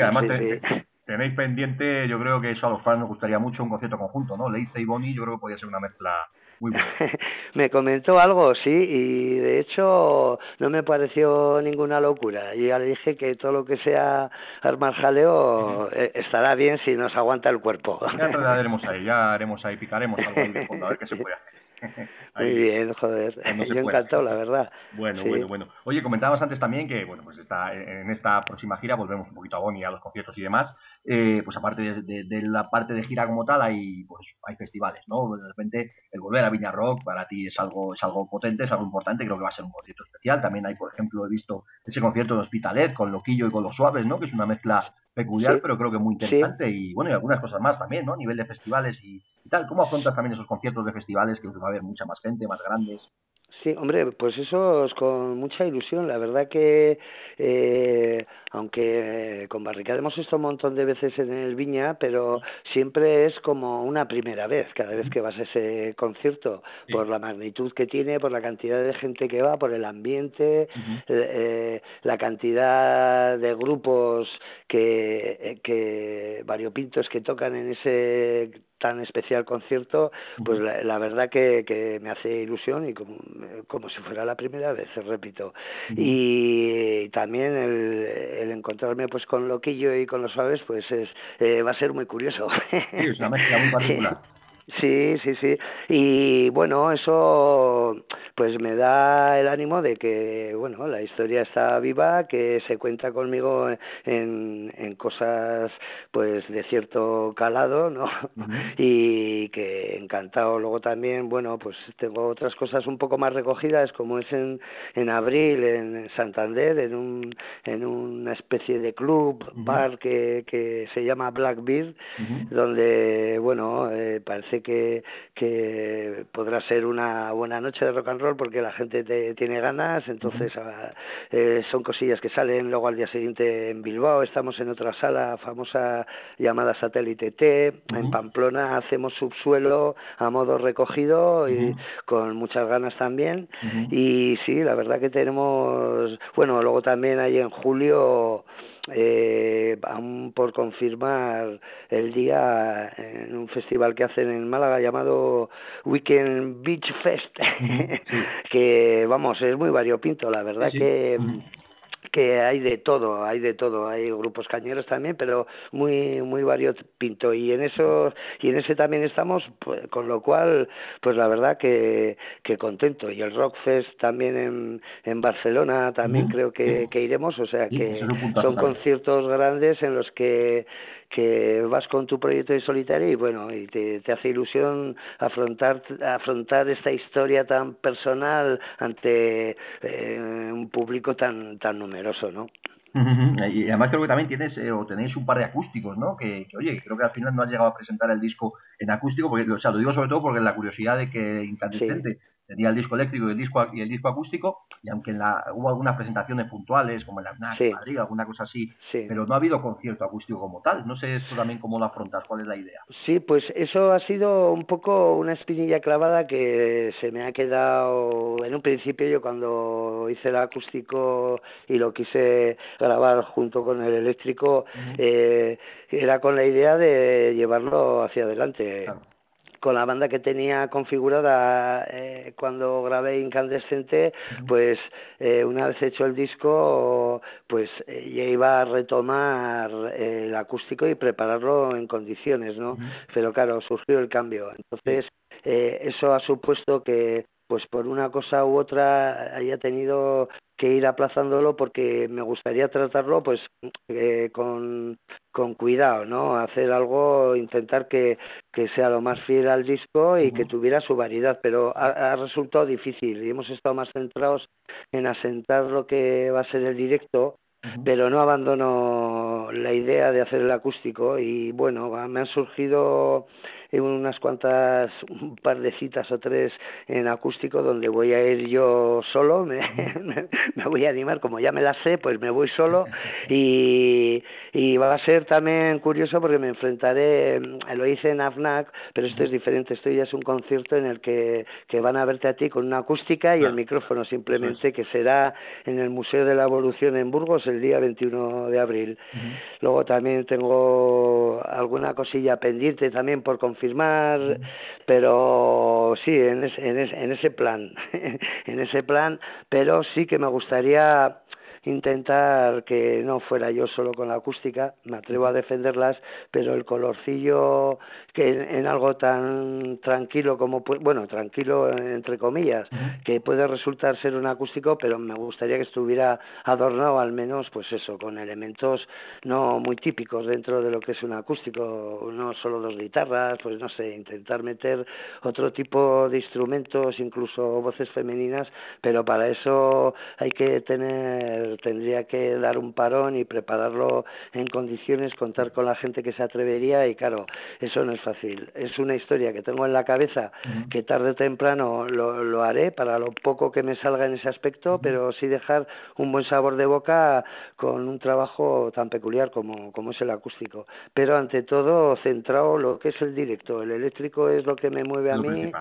Tenéis pendiente, yo creo que eso a los fans nos gustaría mucho, un concierto conjunto, ¿no? Leice y Bonnie, yo creo que podría ser una mezcla muy buena. me comentó algo, sí, y de hecho no me pareció ninguna locura. Yo ya le dije que todo lo que sea armar jaleo eh, estará bien si nos aguanta el cuerpo. Ya haremos ahí, ya haremos ahí, picaremos algo ahí de fondo, a ver qué se puede hacer. Muy bien, joder. Yo encantado, la verdad. Bueno, bueno, bueno. Oye, comentábamos antes también que, bueno, pues está en esta próxima gira volvemos un poquito a Boni, a los conciertos y demás. Eh, pues aparte de, de, la parte de gira como tal, hay pues hay festivales, ¿no? De repente el volver a Viña Rock para ti es algo es algo potente, es algo importante, creo que va a ser un concierto especial. También hay, por ejemplo, he visto ese concierto de Hospitalet con Loquillo y con Los Suaves, ¿no? Que es una mezcla peculiar, pero creo que muy interesante y bueno, y algunas cosas más también, ¿no? A nivel de festivales y, y, tal. ¿Cómo afrontas también esos conciertos de festivales que va a haber mucha más gente, más grandes? Sí, hombre, pues eso es con mucha ilusión. La verdad que, eh, aunque con Barricada hemos estado un montón de veces en el Viña, pero siempre es como una primera vez, cada vez que vas a ese concierto, por la magnitud que tiene, por la cantidad de gente que va, por el ambiente, eh, eh, la cantidad de grupos que, que variopintos que tocan en ese tan especial concierto, pues la, la verdad que, que, me hace ilusión y como, como, si fuera la primera vez, repito. Y también el, el, encontrarme pues con Loquillo y con los suaves, pues es, eh, va a ser muy curioso. Sí, es una mezcla muy particular. Sí, sí, sí. Y bueno, eso pues me da el ánimo de que, bueno, la historia está viva, que se cuenta conmigo en, en cosas pues de cierto calado, ¿no? Y que encantado. Luego también, bueno, pues tengo otras cosas un poco más recogidas, como es en, en abril en Santander, en un en una especie de club, bar que, que se llama Blackbeard, donde, bueno, eh, parece que, que podrá ser una buena noche de rock and roll porque la gente te, tiene ganas, entonces ah, eh, son cosillas que salen luego al día siguiente en Bilbao, estamos en otra sala famosa llamada Satélite T, en Pamplona hacemos subsuelo a modo recogido y con muchas ganas también. Y sí, la verdad que tenemos, bueno, luego también hay en julio eh, aún por confirmar el día en un festival que hacen en Málaga llamado Weekend Beach Fest, que vamos, es muy variopinto, la verdad que que hay de todo, hay de todo, hay grupos cañeros también, pero muy muy variopinto y en eso y en ese también estamos, pues, con lo cual, pues la verdad que, que contento. Y el Rockfest también en, en Barcelona también creo que, que iremos, o sea que son conciertos grandes en los que que vas con tu proyecto de solitario y bueno, y te, te hace ilusión afrontar afrontar esta historia tan personal ante eh, un público tan tan numeroso, ¿no? Y además creo que también tienes eh, o tenéis un par de acústicos, ¿no? Que, oye, creo que al final no has llegado a presentar el disco en acústico, porque o sea, lo digo sobre todo porque la curiosidad de que Incandescente tenía el disco eléctrico y el disco, y el disco acústico, y aunque en la, hubo algunas presentaciones puntuales, como en la FNAC, Madrid, alguna cosa así, pero no ha habido concierto acústico como tal. No sé esto también cómo lo afrontas, cuál es la idea. Sí, pues eso ha sido un poco una espinilla clavada que se me ha quedado en un principio. Yo cuando hice el acústico y lo quise grabar junto con el eléctrico, eh, era con la idea de llevarlo hacia adelante con la banda que tenía configurada eh, cuando grabé Incandescente, pues eh, una vez hecho el disco, pues eh, ya iba a retomar el acústico y prepararlo en condiciones, ¿no? Pero claro, surgió el cambio. Entonces, eso ha supuesto que pues por una cosa u otra haya tenido que ir aplazándolo porque me gustaría tratarlo pues eh, con, con cuidado, ¿no? Hacer algo, intentar que, que sea lo más fiel al disco y que tuviera su variedad, pero ha, resultado difícil y hemos estado más centrados en asentar lo que va a ser el directo, pero no abandono la idea de hacer el acústico y bueno, me han surgido unas cuantas, un par de citas o tres en acústico donde voy a ir yo solo, me, me, voy a animar, como ya me las sé, pues me voy solo. Y, y va a ser también curioso porque me enfrentaré, lo hice en AFNAC, pero esto es diferente, esto ya es un concierto en el que, que van a verte a ti con una acústica y el micrófono simplemente, que será en el Museo de la Evolución en Burgos el día 21 de abril. Luego también tengo alguna cosilla pendiente también por confirmar, pero sí, en, en, en ese plan, en ese plan, pero sí que me gustaría intentar que no fuera yo solo con la acústica, me atrevo a defenderlas, pero el colorcillo que en, algo tan tranquilo como, bueno, tranquilo entre comillas, que puede resultar ser un acústico, pero me gustaría que estuviera adornado al menos, pues eso, con elementos no muy típicos dentro de lo que es un acústico, no solo dos guitarras, pues no sé, intentar meter otro tipo de instrumentos, incluso voces femeninas, pero para eso hay que tener tendría que dar un parón y prepararlo en condiciones, contar con la gente que se atrevería y claro, eso no es fácil. Es una historia que tengo en la cabeza que tarde o temprano lo, lo, haré para lo poco que me salga en ese aspecto, pero sí dejar un buen sabor de boca con un trabajo tan peculiar como, como es el acústico. Pero ante todo centrado lo que es el directo. El eléctrico es lo que me mueve a mí,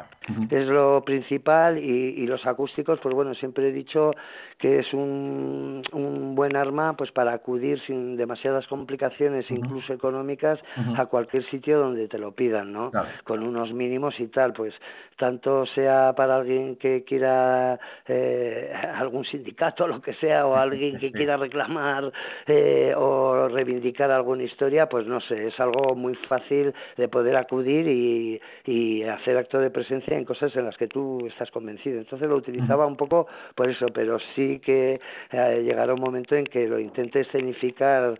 es lo principal y, y los acústicos, pues bueno, siempre he dicho que es un, un buen arma pues para acudir sin demasiadas complicaciones, incluso económicas, a cualquier sitio donde te lo pidan, ¿no? Con unos mínimos y tal, pues tanto sea para alguien que quiera eh, algún sindicato o lo que sea, o alguien que quiera reclamar eh, o reivindicar alguna historia, pues no sé, es algo muy fácil de poder acudir y, y hacer acto de presencia en cosas en las que tú estás convencido. Entonces lo utilizaba un poco por eso, pero sí que eh, llegará un momento en que lo intente escenificar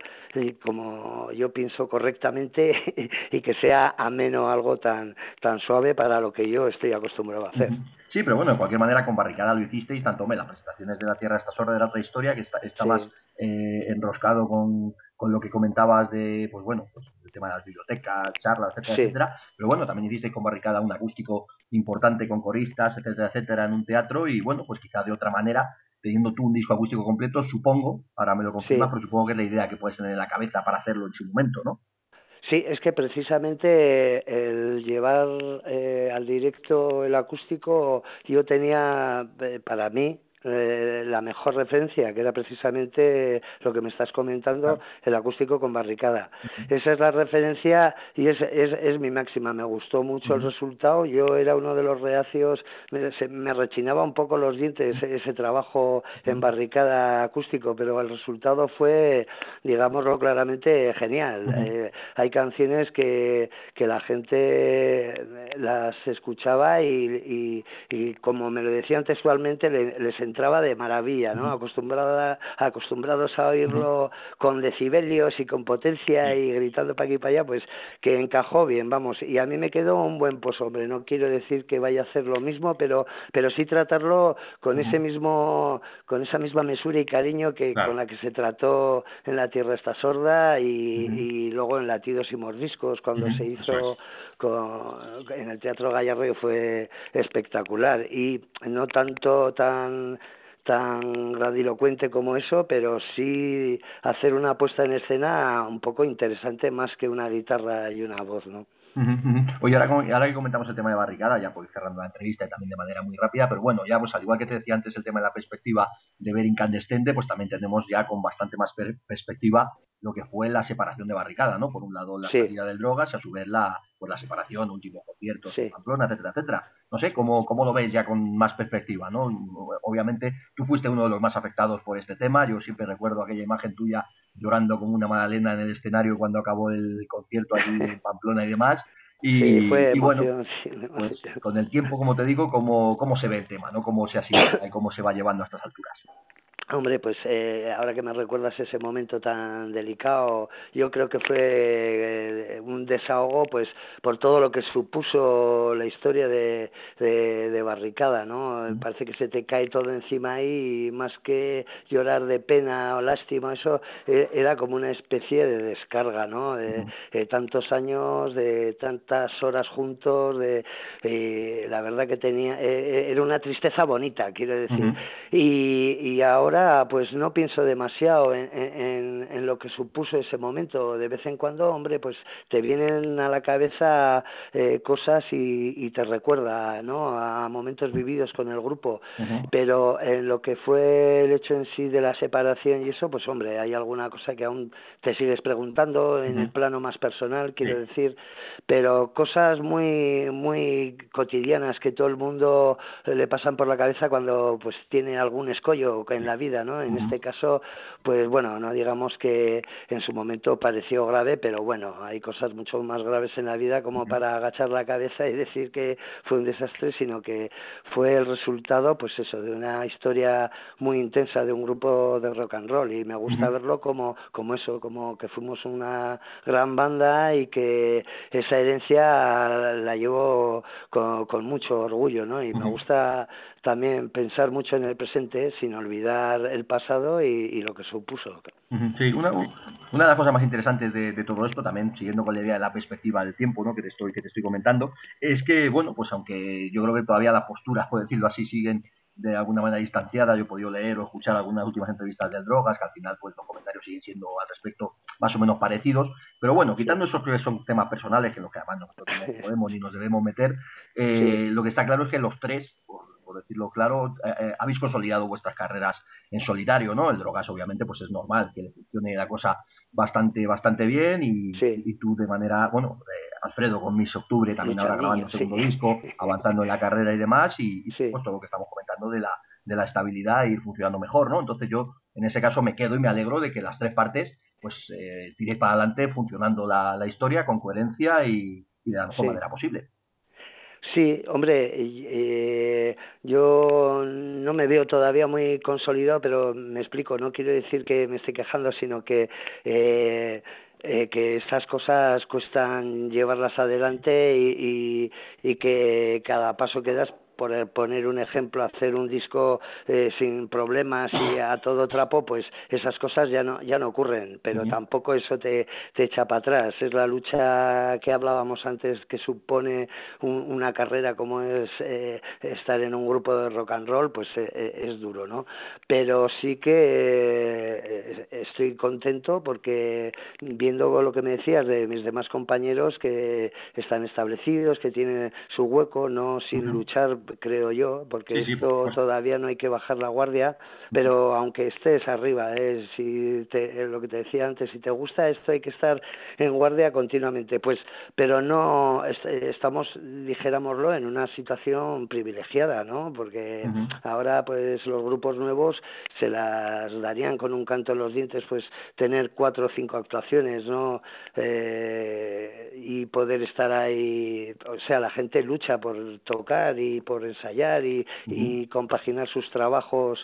como yo pienso correctamente y que sea ameno algo tan tan suave para lo que yo estoy acostumbrado a hacer. Sí, pero bueno, de cualquier manera con Barricada lo hicisteis, tanto me las presentaciones de la Tierra esta sorda era otra historia que está, está más eh, enroscado con, con lo que comentabas de, pues bueno, pues el tema de las bibliotecas, charlas, etcétera, etcétera. Pero bueno, también hicisteis con Barricada un acústico importante con coristas, etcétera, etcétera, en un teatro y bueno, pues quizá de otra manera teniendo tú un disco acústico completo, supongo, ahora me lo confirmas, pero supongo que es la idea que puedes tener en la cabeza para hacerlo en su momento, ¿no? Sí, es que precisamente el llevar eh, al directo el acústico, yo tenía, eh, para mí, eh, la mejor referencia, que era precisamente lo que me estás comentando, el acústico con barricada. Esa es la referencia y es, es, es mi máxima. Me gustó mucho el resultado. Yo era uno de los reacios, me, me rechinaba un poco los dientes ese, trabajo en barricada acústico, pero el resultado fue, digámoslo claramente, genial. Eh, hay canciones que, que la gente las escuchaba y, y, como me lo decían textualmente, les entraba de maravilla, ¿no? Acostumbrada, acostumbrados a oírlo con decibelios y con potencia y gritando para aquí y para allá, pues que encajó bien, vamos. Y a mí me quedó un buen hombre No quiero decir que vaya a hacer lo mismo, pero, pero sí tratarlo con ese mismo, con esa misma mesura y cariño que con la que se trató en La Tierra está sorda y, luego en Latidos y Mordiscos cuando se hizo con, en el Teatro Gallardo fue espectacular. Y no tanto tan tan grandilocuente como eso, pero sí hacer una puesta en escena un poco interesante más que una guitarra y una voz, ¿no? Oye, ahora, ahora que comentamos el tema de barricada, ya voy cerrando la entrevista y también de manera muy rápida, pero bueno, ya pues al igual que te decía antes el tema de la perspectiva de ver incandescente, pues también tenemos ya con bastante más perspectiva lo que fue la separación de barricada, ¿no? Por un lado la salida del drogas y a su vez la, pues la separación, último concierto, sí. Pamplona, etcétera, etcétera. No sé, ¿cómo, ¿cómo lo ves ya con más perspectiva, no? Obviamente tú fuiste uno de los más afectados por este tema, yo siempre recuerdo aquella imagen tuya llorando como una magdalena en el escenario cuando acabó el concierto allí en Pamplona y demás. Y, bueno, pues, con el tiempo, como te digo, cómo, cómo se ve el tema, ¿no? Cómo se asimila y cómo se va llevando a estas alturas. Hombre, pues eh, ahora que me recuerdas ese momento tan delicado, yo creo que fue eh, un desahogo, pues, por todo lo que supuso la historia de, de, Barricada, ¿no? Parece que se te cae todo encima ahí y más que llorar de pena o lástima, eso eh, era como una especie de descarga, ¿no? De, tantos años, de tantas horas juntos, de la verdad que tenía, era una tristeza bonita, quiero decir. y, y ahora pues no pienso demasiado en, en, en, lo que supuso ese momento. De vez en cuando, hombre, pues te vienen a la cabeza eh, cosas y, y, te recuerda, ¿no? A momentos vividos con el grupo. Pero en lo que fue el hecho en sí de la separación y eso, pues hombre, hay alguna cosa que aún te sigues preguntando en el plano más personal, quiero decir, pero cosas muy muy cotidianas que todo el mundo le pasan por la cabeza cuando pues tiene algún escollo en la vida ¿no? En este caso, pues bueno, no digamos que en su momento pareció grave, pero bueno, hay cosas mucho más graves en la vida como para agachar la cabeza y decir que fue un desastre, sino que fue el resultado, pues eso, de una historia muy intensa de un grupo de rock and roll. Y me gusta verlo como, como eso, como que fuimos una gran banda y que esa herencia la llevo con, con mucho orgullo, ¿no? Y me gusta también pensar mucho en el presente sin olvidar el pasado y, lo que supuso. Sí, una, una de las cosas más interesantes de, todo esto, también siguiendo con la idea de la perspectiva del tiempo ¿no? que, te estoy, que te estoy comentando, es que, bueno, pues aunque yo creo que todavía las posturas, por decirlo así, siguen de alguna manera distanciada, yo he podido leer o escuchar algunas últimas entrevistas del Drogas, que al final pues los comentarios siguen siendo al respecto más o menos parecidos, pero bueno, quitando esos que son temas personales, que los que además nosotros no podemos ni nos debemos meter, eh, lo que está claro es que los tres, por decirlo claro, eh, eh, habéis consolidado vuestras carreras en solitario, ¿no? El Drogas, obviamente, pues es normal que le funcione la cosa bastante bastante bien y, y tú de manera, bueno, eh, Alfredo con Miss Octubre también ahora grabando el segundo disco, avanzando en la carrera y demás y, y pues todo lo que estamos comentando de la de la estabilidad e ir funcionando mejor, ¿no? Entonces yo en ese caso me quedo y me alegro de que las tres partes pues eh, tiréis para adelante funcionando la, la historia con coherencia y, y de la mejor manera posible. Sí, hombre, eh, yo no me veo todavía muy consolidado, pero me explico, no quiero decir que me esté quejando, sino que eh, eh, que estas cosas cuestan llevarlas adelante y, y, y que cada paso que das por poner un ejemplo, hacer un disco eh, sin problemas y a todo trapo, pues esas cosas ya no ya no ocurren, pero tampoco eso te, te echa para atrás. Es la lucha que hablábamos antes que supone una carrera como es eh, estar en un grupo de rock and roll, pues eh, es duro, ¿no? Pero sí que estoy contento porque viendo lo que me decías de mis demás compañeros que están establecidos, que tienen su hueco, no sin luchar, creo yo, porque esto todavía no hay que bajar la guardia, pero aunque estés arriba, ¿eh? si te, lo que te decía antes, si te gusta esto hay que estar en guardia continuamente, pues, pero no estamos, dijéramoslo, en una situación privilegiada, ¿no? Porque ahora, pues, los grupos nuevos se las darían con un canto en los dientes, pues, tener cuatro o cinco actuaciones, ¿no? Eh, y poder estar ahí, o sea, la gente lucha por tocar y por ensayar y, y compaginar sus trabajos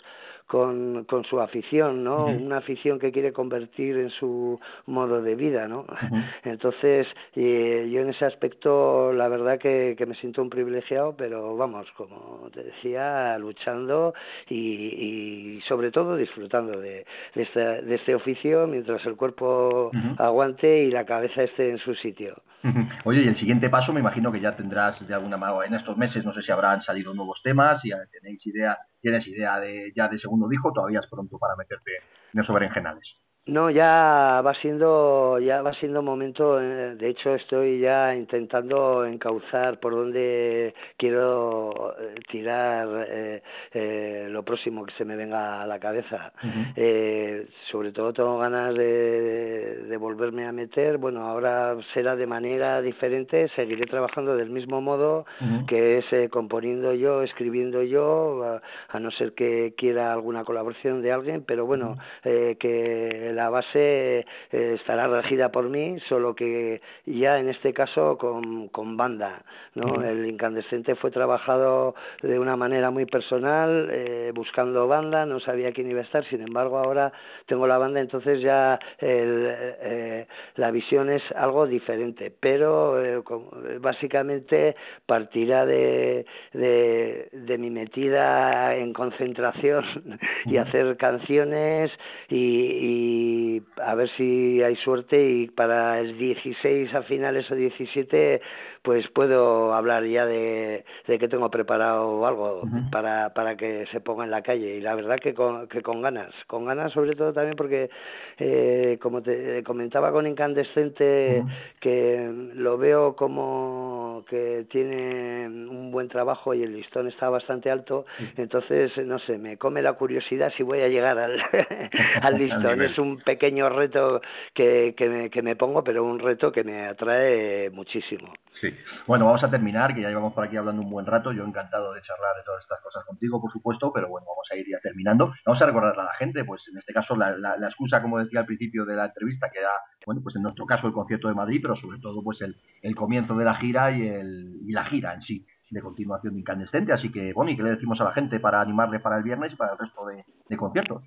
con, con su afición, ¿no? Una afición que quiere convertir en su modo de vida, ¿no? Entonces, eh, yo en ese aspecto, la verdad que, que me siento un privilegiado, pero vamos, como te decía, luchando y, y sobre todo disfrutando de, de, este, de este oficio mientras el cuerpo aguante y la cabeza esté en su sitio. Oye, y el siguiente paso me imagino que ya tendrás de alguna manera en estos meses, no sé si habrán salido nuevos temas, si tenéis idea, tienes idea de ya de segundo disco, todavía es pronto para meterte en esos berenjenales. No, ya va siendo, ya va siendo momento. Eh, de hecho, estoy ya intentando encauzar por dónde quiero eh, tirar eh, eh, lo próximo que se me venga a la cabeza. eh, sobre todo tengo ganas de, de, volverme a meter. Bueno, ahora será de manera diferente. Seguiré trabajando del mismo modo, que es componiendo yo, escribiendo yo, a, a, no ser que quiera alguna colaboración de alguien. Pero bueno, que la base eh, estará regida por mí, solo que ya en este caso con, con banda. ¿no? El incandescente fue trabajado de una manera muy personal, eh, buscando banda, no sabía quién iba a estar, sin embargo ahora tengo la banda, entonces ya el, eh, la visión es algo diferente, pero eh, básicamente partirá de, de, de mi metida en concentración y hacer canciones y, y y a ver si hay suerte y para el 16 a finales o 17 pues puedo hablar ya de, de que tengo preparado algo para, para que se ponga en la calle. Y la verdad que con, que con ganas, con ganas sobre todo también porque eh, como te comentaba con Incandescente que lo veo como que tiene un buen trabajo y el listón está bastante alto, entonces no sé, me come la curiosidad si voy a llegar al, al listón, es un pequeño reto que, que, me, que me pongo, pero un reto que me atrae muchísimo. Sí. Bueno, vamos a terminar, que ya llevamos por aquí hablando un buen rato. Yo encantado de charlar de todas estas cosas contigo, por supuesto, pero bueno, vamos a ir ya terminando. Vamos a recordarle a la gente, pues en este caso, la, la, excusa, como decía al principio de la entrevista, que da, bueno, pues en nuestro caso el concierto de Madrid, pero sobre todo pues el, el comienzo de la gira y, el, y la gira en sí de continuación de incandescente. Así que, Bonnie, ¿qué le decimos a la gente para animarle para el viernes y para el resto de conciertos?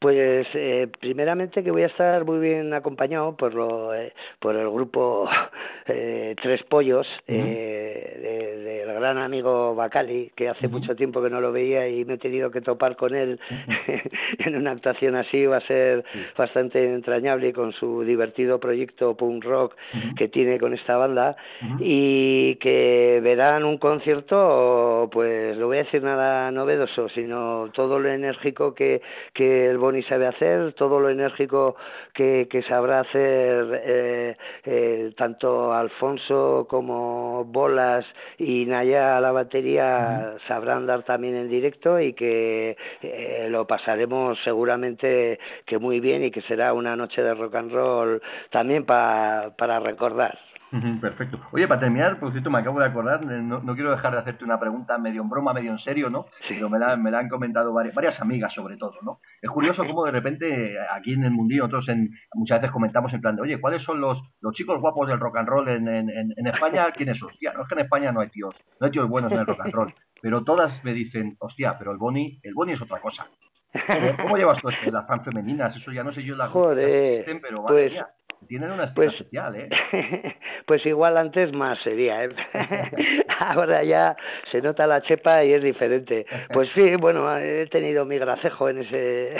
Pues eh, primeramente que voy a estar muy bien acompañado por lo, eh, por el grupo eh, Tres Pollos uh -huh. eh, del de gran amigo Bacali que hace uh -huh. mucho tiempo que no lo veía y me he tenido que topar con él uh -huh. en una actuación así va a ser bastante entrañable y con su divertido proyecto punk rock que tiene con esta banda y que verán un concierto pues lo voy a decir nada novedoso sino todo lo enérgico que, que el Boni sabe hacer, todo lo enérgico que, que sabrá hacer eh, eh, tanto Alfonso como Bolas y Naya a la batería sabrán dar también en directo y que eh, lo pasaremos seguramente que muy bien y que será una noche de rock and roll también pa, para recordar. Perfecto. Oye, para terminar, por cierto, me acabo de acordar, no, no, quiero dejar de hacerte una pregunta medio en broma, medio en serio, ¿no? Sí. Pero me la, me la han comentado varias, varias, amigas, sobre todo, ¿no? Es curioso cómo de repente aquí en el mundillo nosotros en, muchas veces comentamos en plan de, oye, ¿cuáles son los, los chicos guapos del rock and roll en, en, en España? ¿Quiénes son? Hostia, no es que en España no hay tíos, no hay tíos buenos en el rock and roll. Pero todas me dicen, hostia, pero el Boni, el Boni es otra cosa. ¿Cómo, llevas tú las fans femeninas? Eso ya no sé yo las Joder, pero pues, tienen una pues, especial, ¿eh? pues igual antes más sería, ¿eh? Ahora ya se nota la chepa y es diferente. Pues sí, bueno, he tenido mi gracejo en ese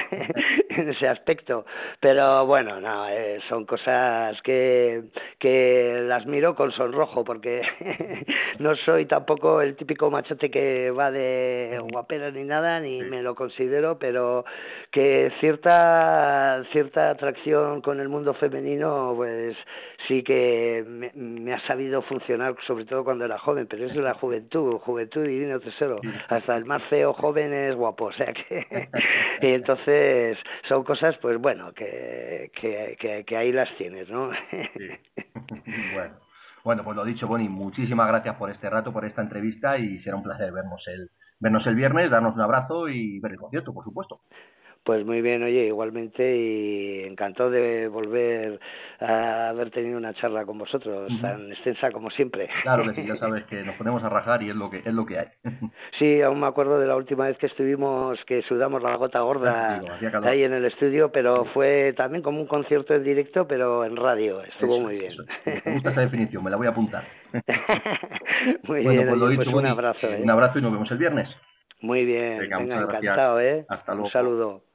en ese aspecto. Pero bueno, no, eh, son cosas que, que las miro con sonrojo, porque no soy tampoco el típico machote que va de guapera ni nada, ni me lo considero, pero que cierta, cierta atracción con el mundo femenino, pues sí que me, me ha sabido funcionar, sobre todo cuando era joven, pero es la juventud, juventud divino tesoro. Hasta el más feo joven es guapo, o sea que. y entonces son cosas, pues bueno, que, que, que, ahí las tienes, ¿no? bueno. Bueno, pues lo dicho, Bonnie, muchísimas gracias por este rato, por esta entrevista y será un placer vernos el, vernos el viernes, darnos un abrazo y ver el concierto, por supuesto. Pues muy bien, oye, igualmente y encantado de volver a haber tenido una charla con vosotros, tan extensa como siempre. Claro que sí, ya sabes que nos ponemos a rajar y es lo que es lo que hay. Sí, aún me acuerdo de la última vez que estuvimos, que sudamos la gota gorda ahí en el estudio, pero fue también como un concierto en directo, pero en radio, estuvo muy bien. Me gusta esa definición, me la voy a apuntar. muy bien, pues, pues un abrazo. ¿eh? Un abrazo y nos vemos el viernes. Muy bien, venga, encantado, ¿eh? Hasta luego. Un saludo.